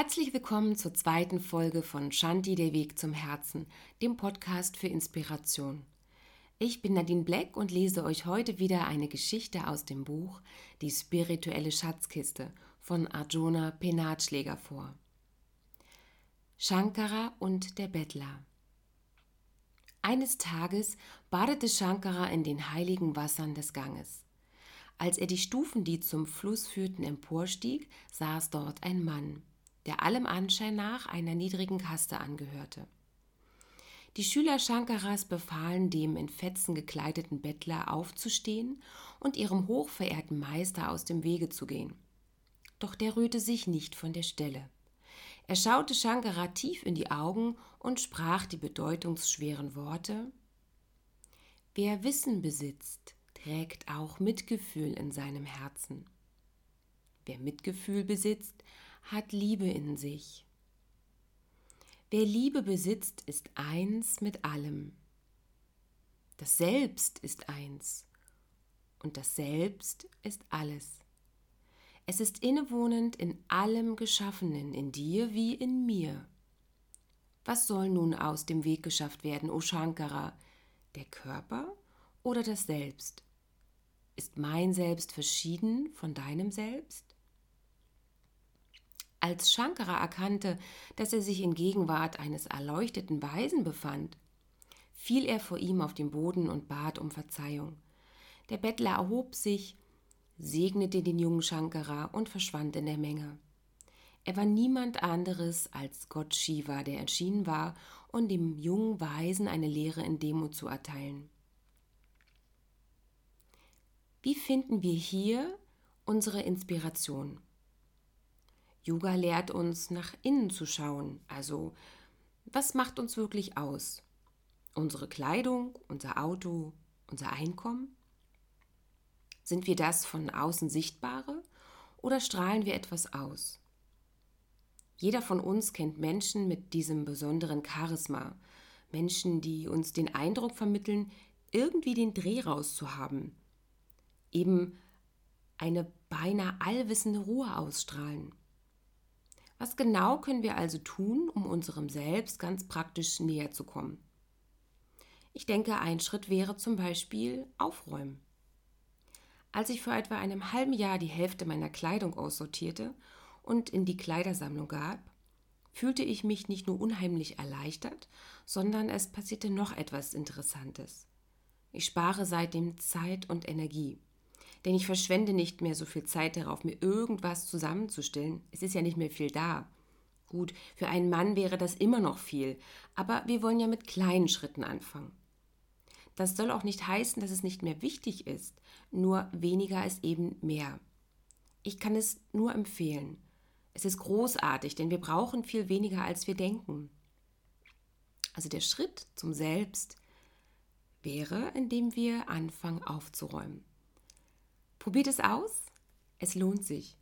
Herzlich willkommen zur zweiten Folge von Shanti, der Weg zum Herzen, dem Podcast für Inspiration. Ich bin Nadine Black und lese euch heute wieder eine Geschichte aus dem Buch Die spirituelle Schatzkiste von Arjuna Penatschläger vor. Shankara und der Bettler. Eines Tages badete Shankara in den heiligen Wassern des Ganges. Als er die Stufen, die zum Fluss führten, emporstieg, saß dort ein Mann der allem Anschein nach einer niedrigen Kaste angehörte. Die Schüler Shankaras befahlen dem in Fetzen gekleideten Bettler aufzustehen und ihrem hochverehrten Meister aus dem Wege zu gehen. Doch der rührte sich nicht von der Stelle. Er schaute Shankara tief in die Augen und sprach die bedeutungsschweren Worte Wer Wissen besitzt, trägt auch Mitgefühl in seinem Herzen. Wer Mitgefühl besitzt, hat Liebe in sich. Wer Liebe besitzt, ist eins mit allem. Das Selbst ist eins und das Selbst ist alles. Es ist innewohnend in allem Geschaffenen, in dir wie in mir. Was soll nun aus dem Weg geschafft werden, O Shankara? Der Körper oder das Selbst? Ist mein Selbst verschieden von deinem Selbst? Als Shankara erkannte, dass er sich in Gegenwart eines erleuchteten Weisen befand, fiel er vor ihm auf den Boden und bat um Verzeihung. Der Bettler erhob sich, segnete den jungen Shankara und verschwand in der Menge. Er war niemand anderes als Gott Shiva, der erschienen war, um dem jungen Weisen eine Lehre in Demo zu erteilen. Wie finden wir hier unsere Inspiration? Yoga lehrt uns, nach innen zu schauen. Also, was macht uns wirklich aus? Unsere Kleidung, unser Auto, unser Einkommen? Sind wir das von außen Sichtbare oder strahlen wir etwas aus? Jeder von uns kennt Menschen mit diesem besonderen Charisma, Menschen, die uns den Eindruck vermitteln, irgendwie den Dreh rauszuhaben, eben eine beinahe allwissende Ruhe ausstrahlen. Was genau können wir also tun, um unserem Selbst ganz praktisch näher zu kommen? Ich denke, ein Schritt wäre zum Beispiel Aufräumen. Als ich vor etwa einem halben Jahr die Hälfte meiner Kleidung aussortierte und in die Kleidersammlung gab, fühlte ich mich nicht nur unheimlich erleichtert, sondern es passierte noch etwas Interessantes. Ich spare seitdem Zeit und Energie denn ich verschwende nicht mehr so viel Zeit darauf, mir irgendwas zusammenzustellen. Es ist ja nicht mehr viel da. Gut, für einen Mann wäre das immer noch viel, aber wir wollen ja mit kleinen Schritten anfangen. Das soll auch nicht heißen, dass es nicht mehr wichtig ist, nur weniger ist eben mehr. Ich kann es nur empfehlen. Es ist großartig, denn wir brauchen viel weniger, als wir denken. Also der Schritt zum Selbst wäre, indem wir anfangen aufzuräumen. Probiert es aus, es lohnt sich.